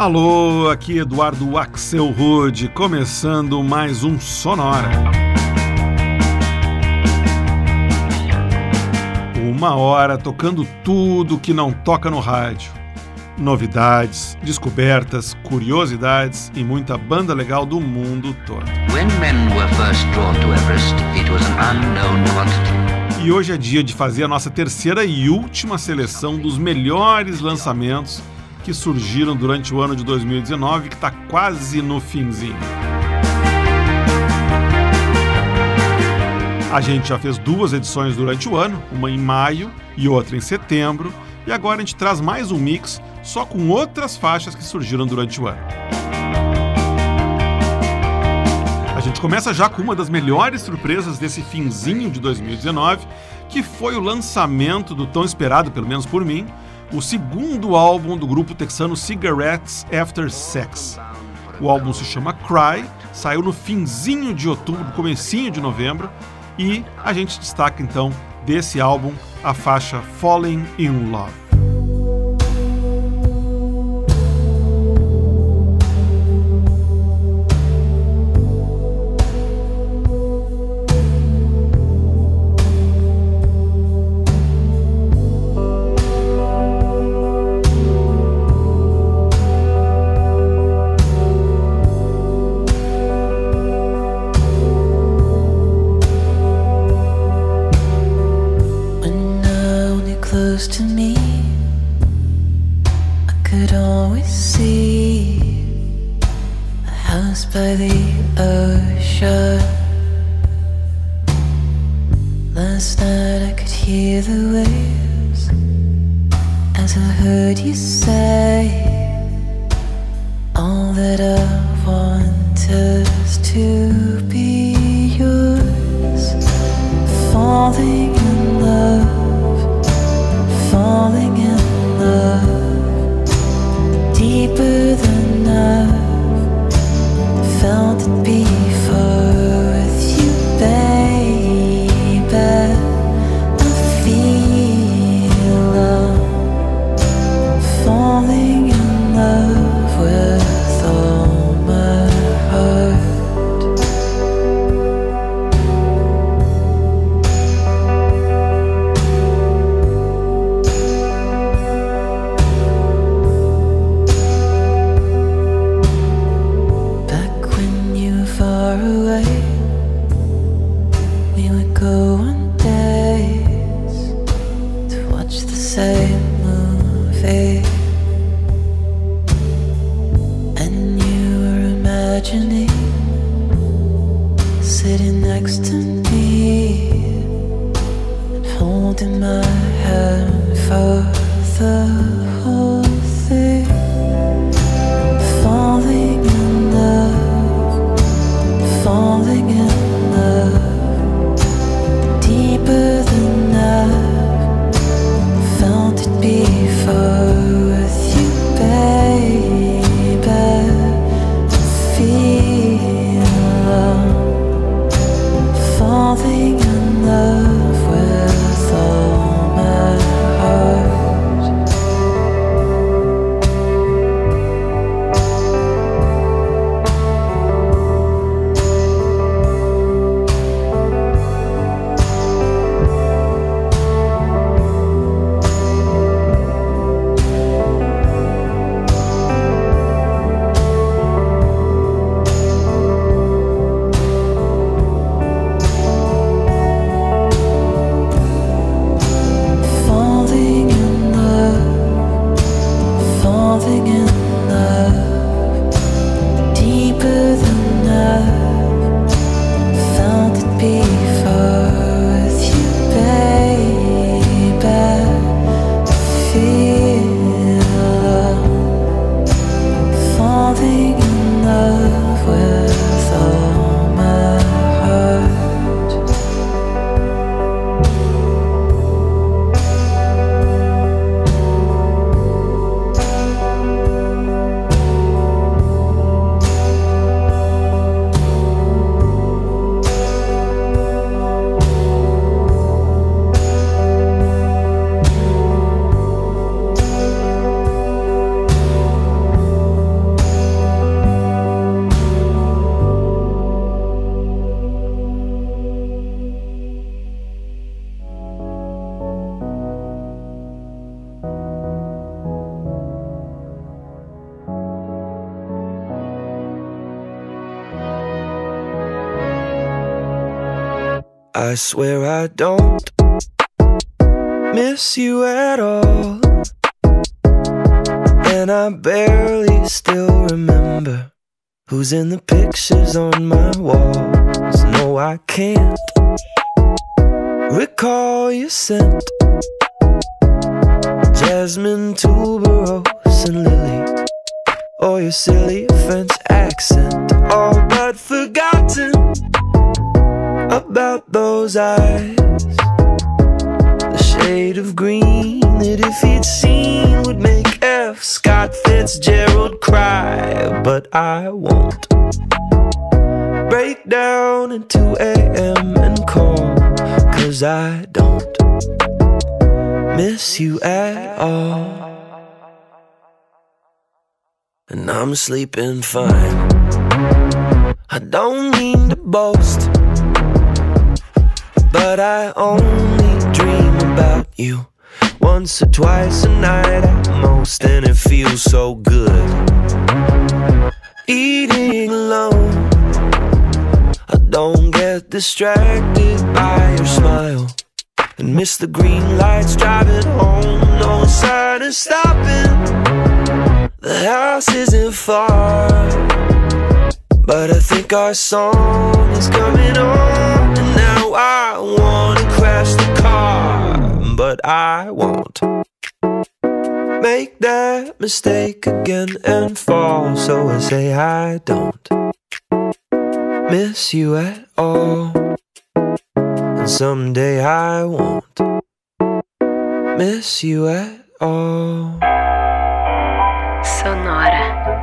Alô, aqui Eduardo Axel Rude, começando mais um Sonora. Uma hora tocando tudo que não toca no rádio. Novidades, descobertas, curiosidades e muita banda legal do mundo todo. E hoje é dia de fazer a nossa terceira e última seleção dos melhores lançamentos que surgiram durante o ano de 2019, que está quase no finzinho. A gente já fez duas edições durante o ano, uma em maio e outra em setembro, e agora a gente traz mais um mix só com outras faixas que surgiram durante o ano. A gente começa já com uma das melhores surpresas desse finzinho de 2019, que foi o lançamento do tão esperado, pelo menos por mim, o segundo álbum do grupo texano Cigarettes After Sex. O álbum se chama Cry, saiu no finzinho de outubro, comecinho de novembro, e a gente destaca então desse álbum a faixa Falling in Love. See a house by the ocean. Last night I could hear the waves as I heard you say all that I want is to be yours. Falling in love, falling in love deeper than I Felt it be. I swear I don't miss you at all. And I barely still remember who's in the pictures on my walls. No, I can't recall your scent. Jasmine, tuberose, and lily. Or your silly French accent. All but forgotten about those eyes. The shade of green that if he'd seen would make F. Scott Fitzgerald cry. But I won't break down at 2 a.m. and call. Cause I don't miss you at all. And I'm sleeping fine. I don't mean to boast, but I only dream about you once or twice a night at most, and it feels so good. Eating alone, I don't get distracted by your smile and miss the green lights driving home. No sign of stopping. The house isn't far, but I think our song is coming on. I wanna crash the car, but I won't make that mistake again and fall. So I say I don't miss you at all. And someday I won't miss you at all. Sonora.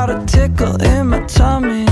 Without a tickle in my tummy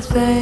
the thing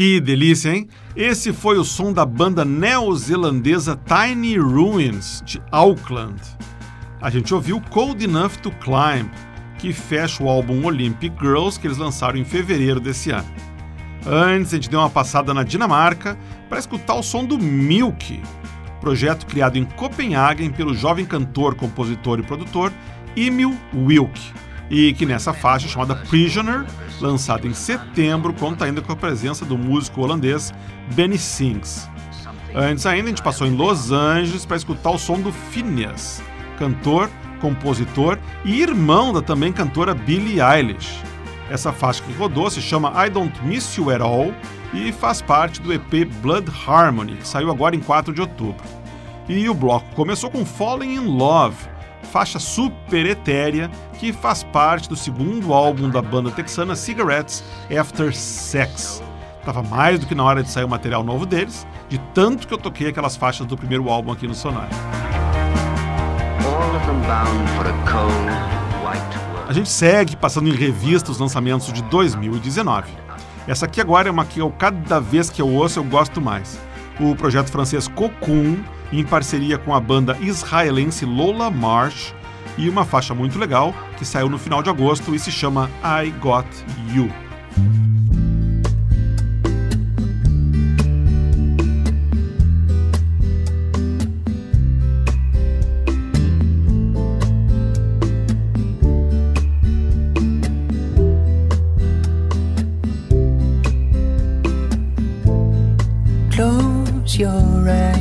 Que delícia, hein? Esse foi o som da banda neozelandesa Tiny Ruins, de Auckland. A gente ouviu Cold Enough to Climb, que fecha o álbum Olympic Girls que eles lançaram em fevereiro desse ano. Antes, a gente deu uma passada na Dinamarca para escutar o som do Milk, projeto criado em Copenhagen pelo jovem cantor, compositor e produtor Emil Wilk, e que nessa faixa chamada Prisoner, lançada em setembro, conta ainda com a presença do músico holandês Benny Sings. Antes ainda, a gente passou em Los Angeles para escutar o som do Phineas, cantor, compositor e irmão da também cantora Billie Eilish. Essa faixa que rodou se chama I Don't Miss You At All e faz parte do EP Blood Harmony, que saiu agora em 4 de outubro. E o bloco começou com Falling in Love, faixa super etérea que faz parte do segundo álbum da banda texana Cigarettes After Sex. Tava mais do que na hora de sair o material novo deles, de tanto que eu toquei aquelas faixas do primeiro álbum aqui no Sonar. A gente segue passando em revista os lançamentos de 2019. Essa aqui agora é uma que eu, cada vez que eu ouço, eu gosto mais. O projeto francês Cocoon, em parceria com a banda israelense Lola Marsh, e uma faixa muito legal que saiu no final de agosto e se chama I Got You. Close your eyes,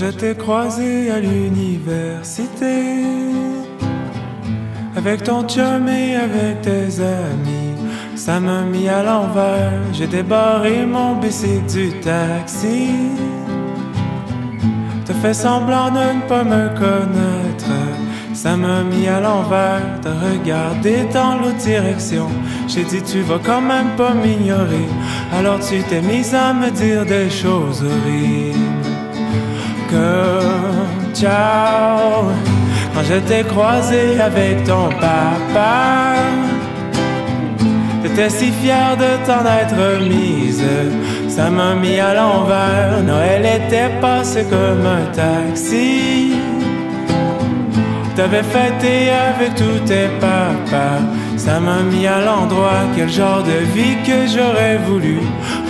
je t'ai croisé à l'université, avec ton chum et avec tes amis, ça m'a mis à l'envers. J'ai débarré mon bicycle du taxi. T'as fait semblant de ne pas me connaître. Ça m'a mis à l'envers, t'as regardé dans l'autre direction. J'ai dit tu vas quand même pas m'ignorer. Alors tu t'es mise à me dire des choses horribles. Ciao, quand je t'ai croisé avec ton papa. T'étais si fière de t'en être mise, ça m'a mis à l'envers. Noël était passé comme un taxi. T'avais fêté avec tous tes papas. Ça m'a mis à l'endroit, quel genre de vie que j'aurais voulu.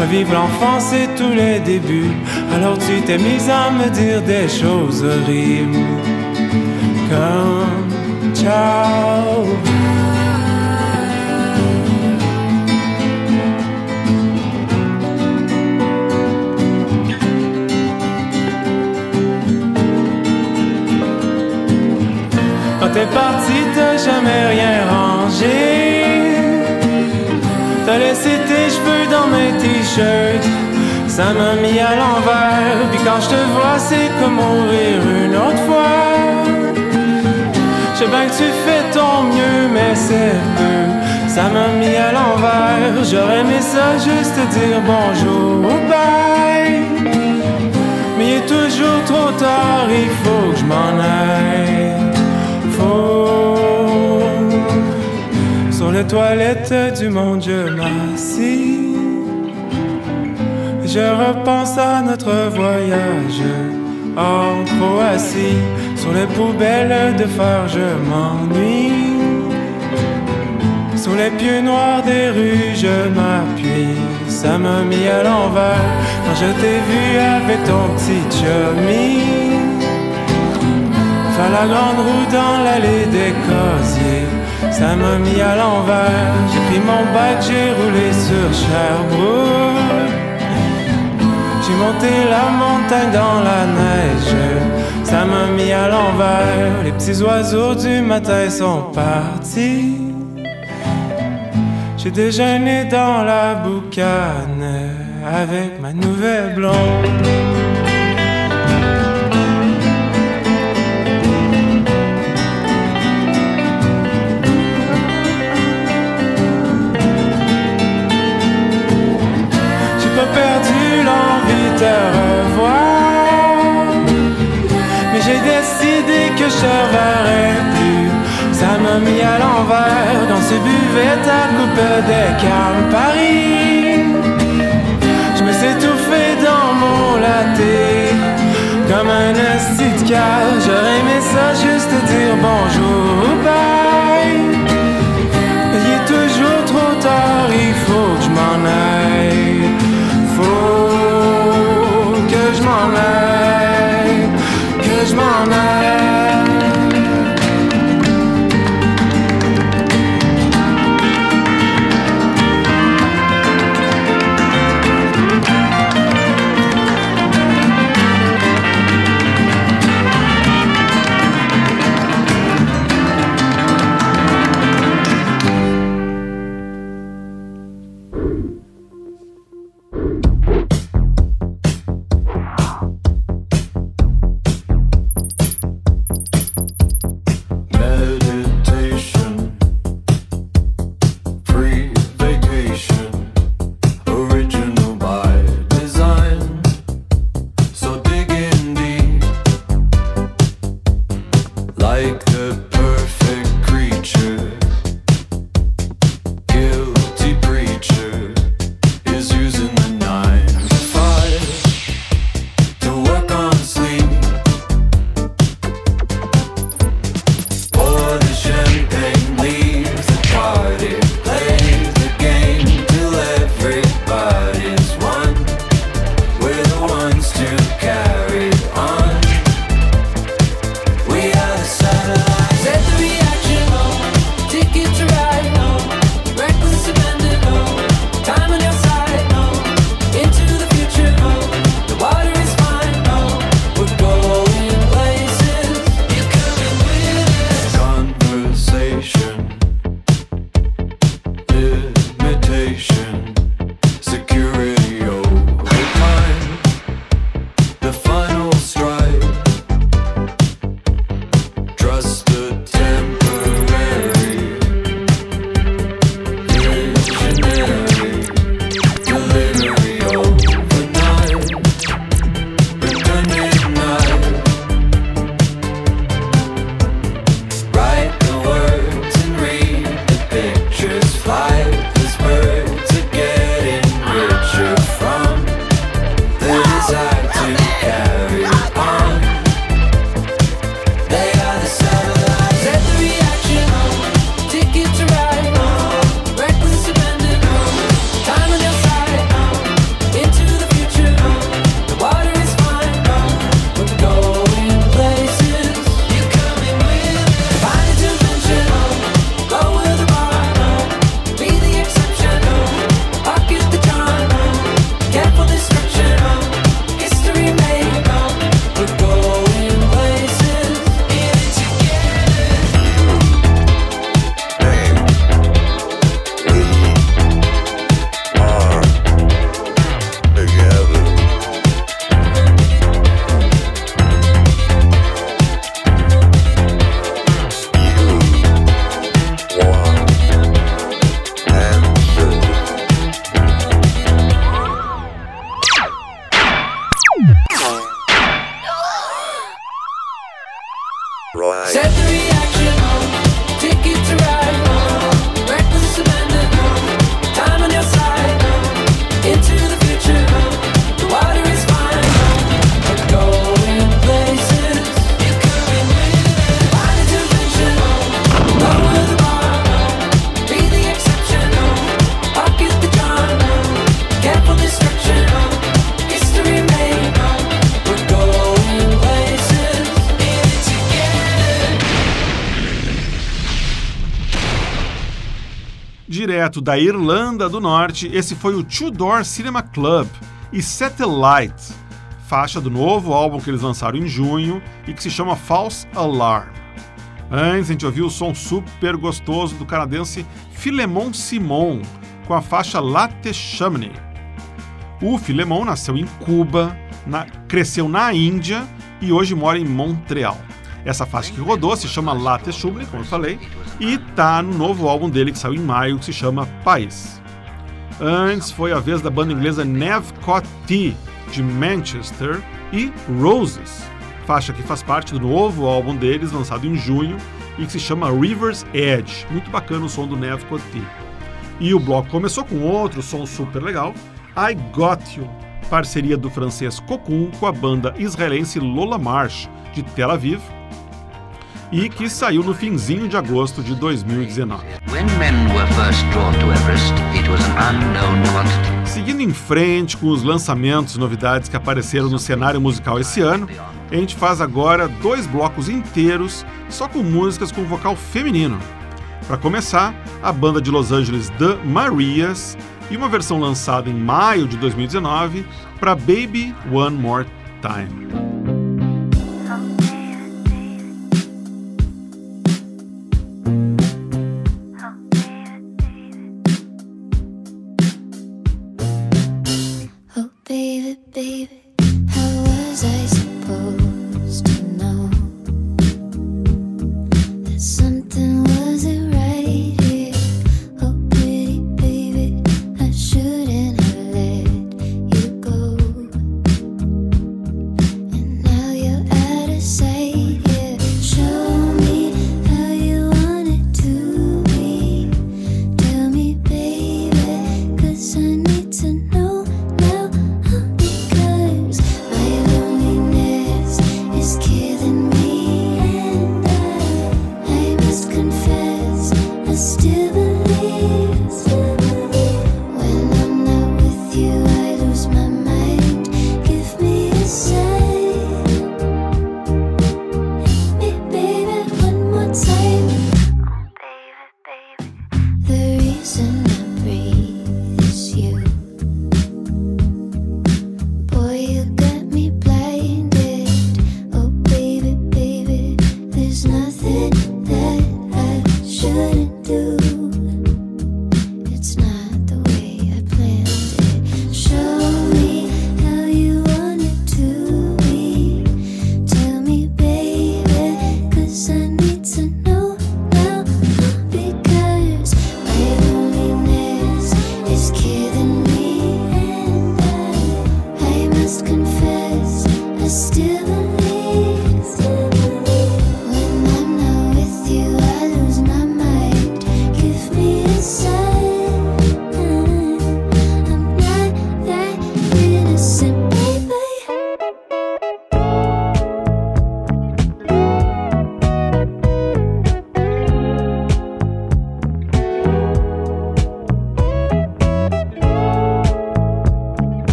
Revivre l'enfance et tous les débuts. Alors tu t'es mise à me dire des choses horribles. Comme ciao. Quand t'es parti, t'as jamais rien rangé. T'as laissé tes cheveux dans mes t-shirts. Ça m'a mis à l'envers. Puis quand je te vois, c'est comme mourir une autre fois. Je sais bien que tu fais ton mieux, mais c'est peu. Ça m'a mis à l'envers. J'aurais aimé ça juste te dire bonjour, bye. Mais il est toujours trop tard, il faut que je m'en aille. Faut. Sur les toilettes du monde, je m'assis. Je repense à notre voyage en Croatie. Sur les poubelles de phare, je m'ennuie. Sous les pieux noirs des rues, je m'appuie. Ça m'a mis à l'envers quand je t'ai vu avec ton petit chummy. Faire la grande roue dans l'allée des casiers. Ça m'a mis à l'envers. J'ai pris mon bac, j'ai roulé sur Sherbrooke. J'ai monté la montagne dans la neige. Ça m'a mis à l'envers. Les petits oiseaux du matin sont partis. J'ai déjeuné dans la boucane avec ma nouvelle blonde. Mais j'ai décidé que je te reverrai plus. Ça m'a mis à l'envers quand tu buvais ta coupe d'écart Paris. Je me suis étouffé dans mon latte comme un esti Direto da Irlanda do Norte, esse foi o Two Door Cinema Club e Satellite, faixa do novo álbum que eles lançaram em junho e que se chama False Alarm. Antes a gente ouviu o som super gostoso do canadense Philemon Simon com a faixa Latte Chamonix. O Filemon nasceu em Cuba, na- cresceu na Índia e hoje mora em Montreal. Essa faixa que rodou se chama Latte Chumley, como eu falei, e tá no novo álbum dele que saiu em maio, que se chama País. Antes foi a vez da banda inglesa Nevcott Tea, de Manchester, e Roses, faixa que faz parte do novo álbum deles, lançado em junho, e que se chama River's Edge. Muito bacana o som do Nevcott Tea. E o bloco começou com outro som super legal, I Got You, parceria do francês Cocoon com a banda israelense Lola Marsh, de Tel Aviv, e que saiu no finzinho de agosto de 2019. When men were first drawn to Everest, it was an unknown quantity. Seguindo em frente com os lançamentos e novidades que apareceram no cenário musical esse ano, a gente faz agora dois blocos inteiros só com músicas com vocal feminino. Para começar, a banda de Los Angeles The Marias e uma versão lançada em maio de 2019 para Baby One More Time.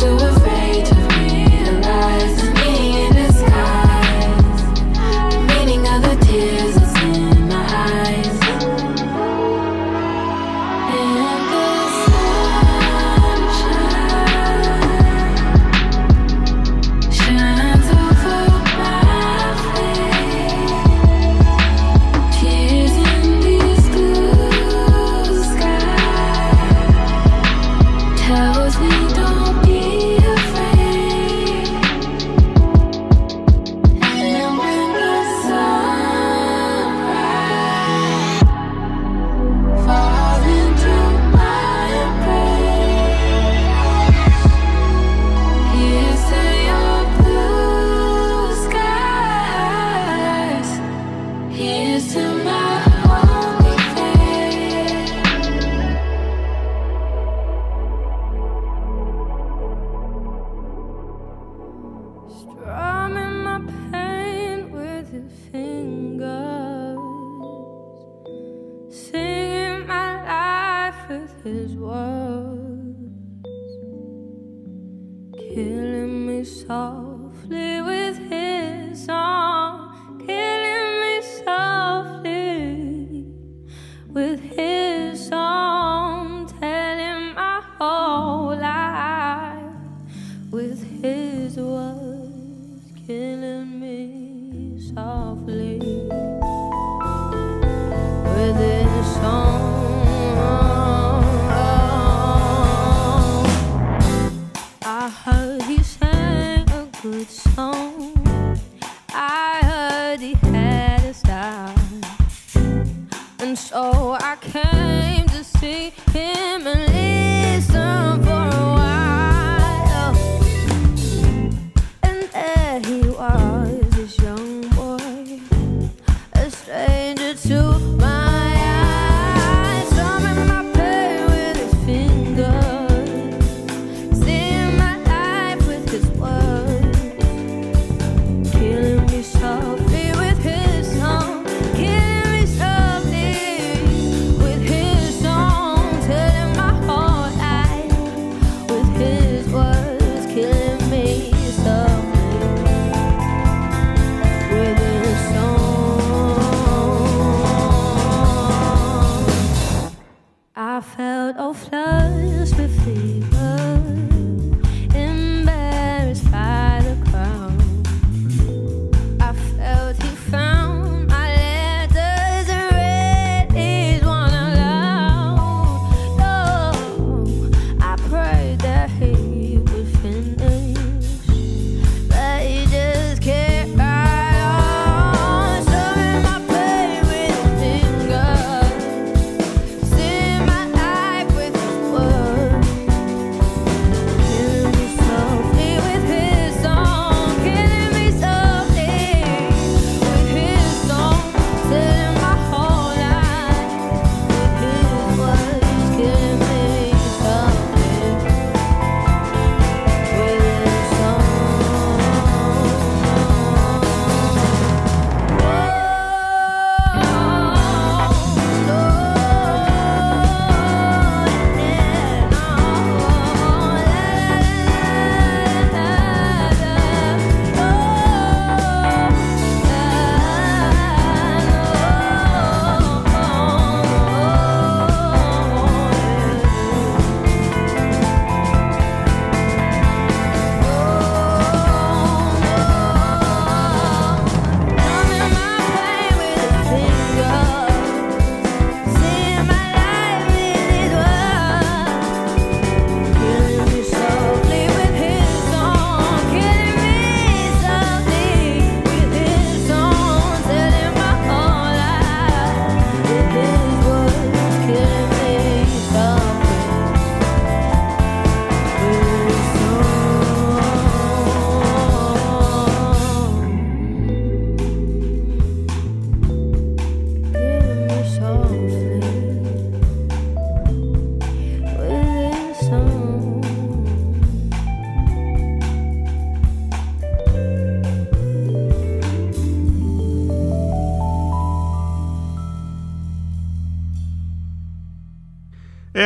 so if nobody had a star. And so I came to see him.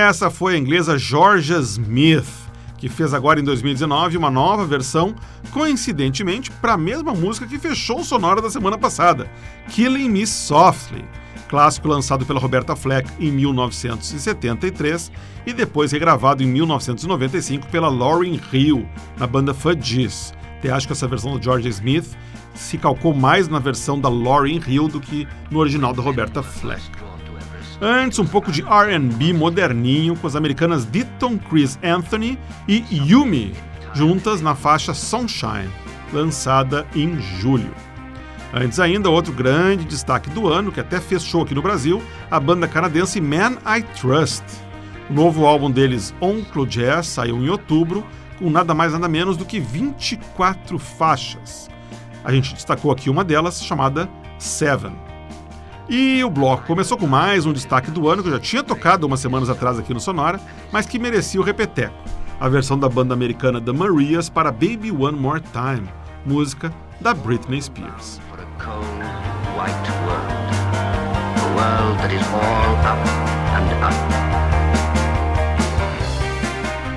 Essa foi a inglesa Georgia Smith, que fez agora em 2019 uma nova versão, coincidentemente, para a mesma música que fechou o sonora da semana passada, Killing Me Softly, clássico lançado pela Roberta Fleck em 1973 e depois regravado em 1995 pela Lauryn Hill na banda Fudgies. Até acho que essa versão do George Smith se calcou mais na versão da Lauryn Hill do que no original da Roberta Fleck. Antes, um pouco de R&B moderninho com as americanas Ditton Chris Anthony e Yumi, juntas na faixa Sunshine, lançada em julho. Antes ainda, outro grande destaque do ano, que até fez show aqui no Brasil, a banda canadense Man I Trust. O novo álbum deles, Oncle Jazz, saiu em outubro, com nada mais nada menos do que 24 faixas. A gente destacou aqui uma delas, chamada Seven. E o bloco começou com mais um destaque do ano que eu já tinha tocado umas semanas atrás aqui no Sonora, mas que merecia o repeteco. A versão da banda americana The Marias para Baby One More Time, música da Britney Spears.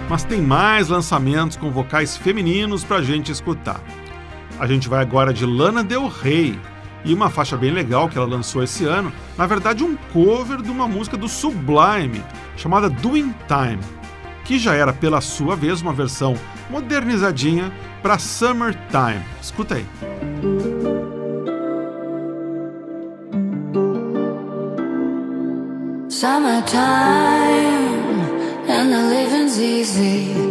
Mas tem mais lançamentos com vocais femininos pra gente escutar. A gente vai agora de Lana Del Rey e uma faixa bem legal que ela lançou esse ano, na verdade um cover de uma música do Sublime, chamada Doing Time, que já era pela sua vez uma versão modernizadinha para Summertime. Escuta aí. Summertime and the living's easy.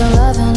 of loving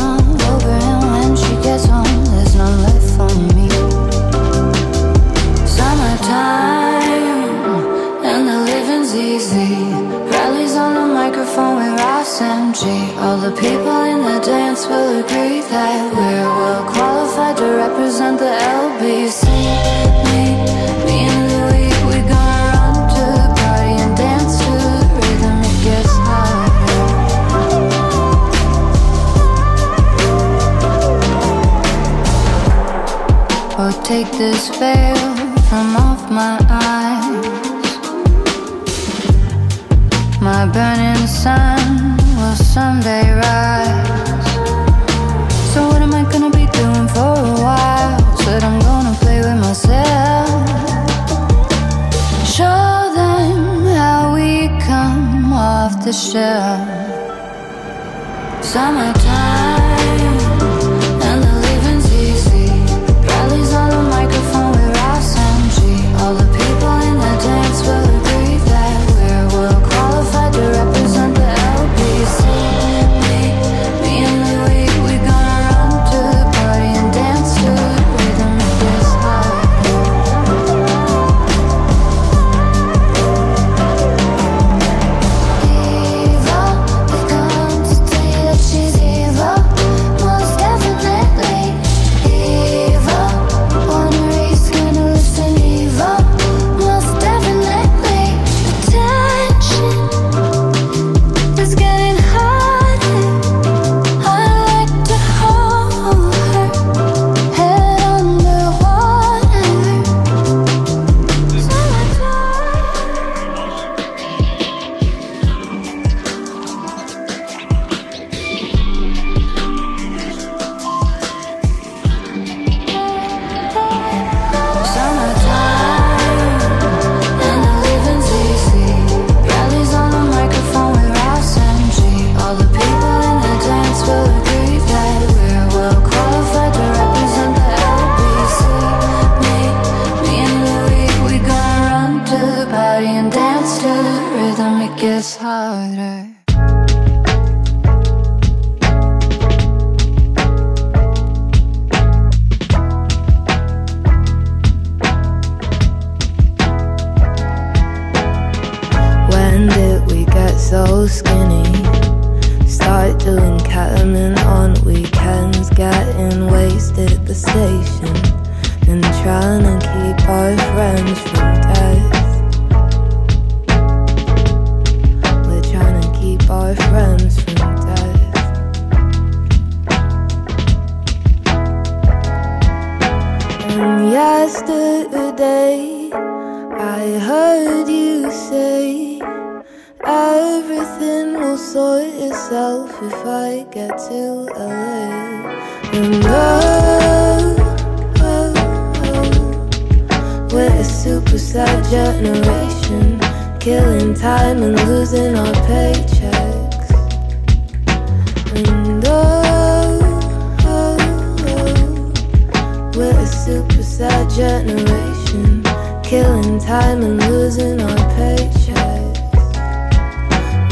killing time and losing our paychecks.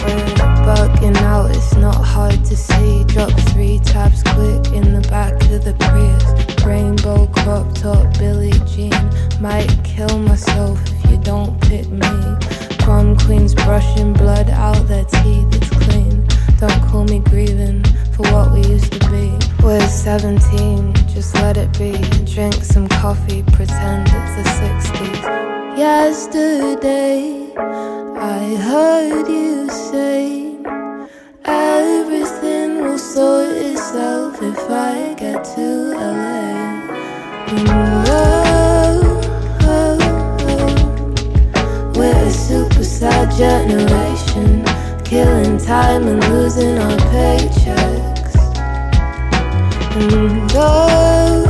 We're bugging out, it's not hard to see. Drop three tabs quick in the back of the Prius. Rainbow crop top, Billie Jean. Might kill myself if you don't pick me. Prom queens brushing blood out their teeth, it's clean. Don't call me grieving for what we used to be. We're 17, just let it be. Drink some coffee, pretend it's the 60s. Yesterday, I heard you say everything will sort itself if I get to LA. Oh, oh, oh, we're a super sad generation, killing time and losing our paychecks. And oh,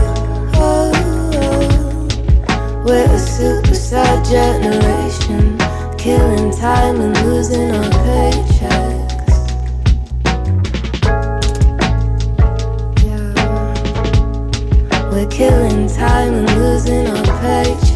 oh, oh, we're a sad generation, killing time and losing our paychecks. Yeah, we're killing time and losing our paychecks.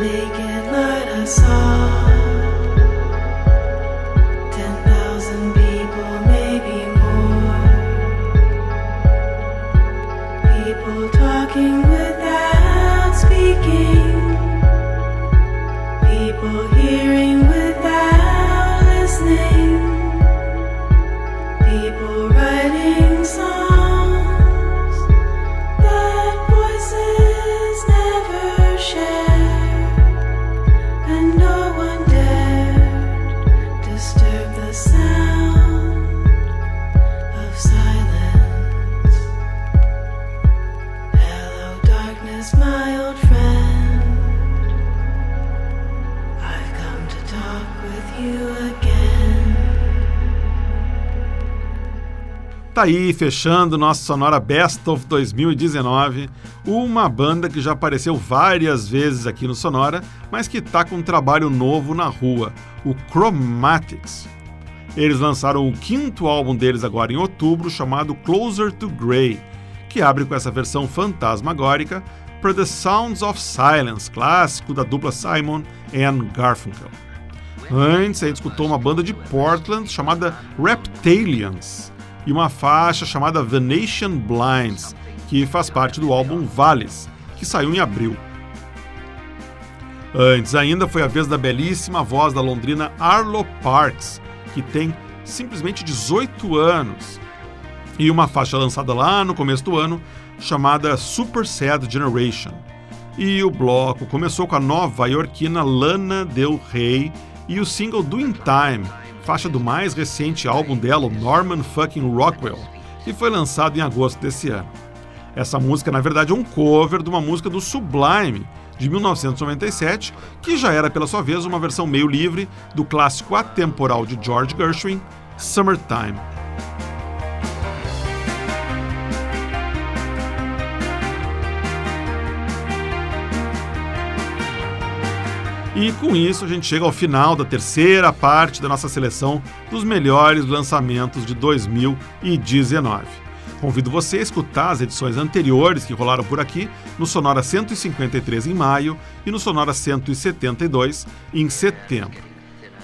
Naked light I saw Tá aí, fechando nossa sonora Best of 2019, uma banda que já apareceu várias vezes aqui no Sonora, mas que tá com um trabalho novo na rua, o Chromatics. Eles lançaram o quinto álbum deles agora em outubro, chamado Closer to Grey, que abre com essa versão fantasmagórica para The Sounds of Silence, clássico da dupla Simon and Garfunkel. Antes, a gente escutou uma banda de Portland chamada Reptalians e uma faixa chamada Venetian Blinds, que faz parte do álbum Valles, que saiu em abril. Antes ainda foi a vez da belíssima voz da londrina Arlo Parks, que tem simplesmente 18 anos, e uma faixa lançada lá no começo do ano chamada Super Sad Generation. E o bloco começou com a nova iorquina Lana Del Rey e o single Doing Time, faixa do mais recente álbum dela, Norman Fucking Rockwell, que foi lançado em agosto desse ano. Essa música, na verdade, é um cover de uma música do Sublime, de 1997, que já era, pela sua vez, uma versão meio livre do clássico atemporal de George Gershwin, Summertime. E com isso a gente chega ao final da terceira parte da nossa seleção dos melhores lançamentos de 2019. Convido você a escutar as edições anteriores que rolaram por aqui no Sonora 153 em maio e no Sonora 172 em setembro.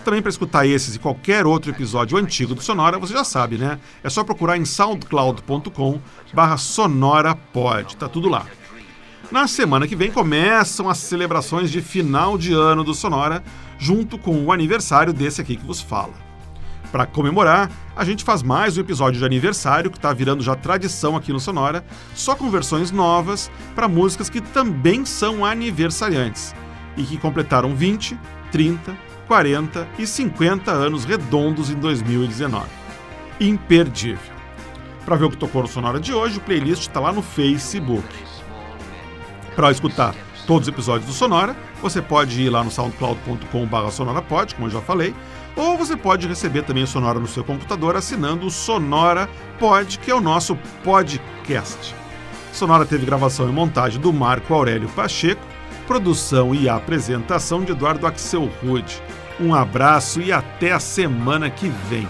Também para escutar esses e qualquer outro episódio antigo do Sonora, você já sabe, né? É só procurar em soundcloud.com barra sonorapod, tá tudo lá. Na semana que vem começam as celebrações de final de ano do Sonora, junto com o aniversário desse aqui que vos fala. Para comemorar, a gente faz mais um episódio de aniversário que está virando já tradição aqui no Sonora, só com versões novas para músicas que também são aniversariantes e que completaram 20, 30, 40 e 50 anos redondos em 2019. Imperdível. Para ver o que tocou no Sonora de hoje, o playlist está lá no Facebook. Para escutar todos os episódios do Sonora, você pode ir lá no soundcloud.com.br sonorapod, como eu já falei, ou você pode receber também o Sonora no seu computador assinando o Sonora Pod, que é o nosso podcast. Sonora teve gravação e montagem do Marco Aurélio Pacheco, produção e apresentação de Eduardo Axel Rude. Um abraço e até a semana que vem.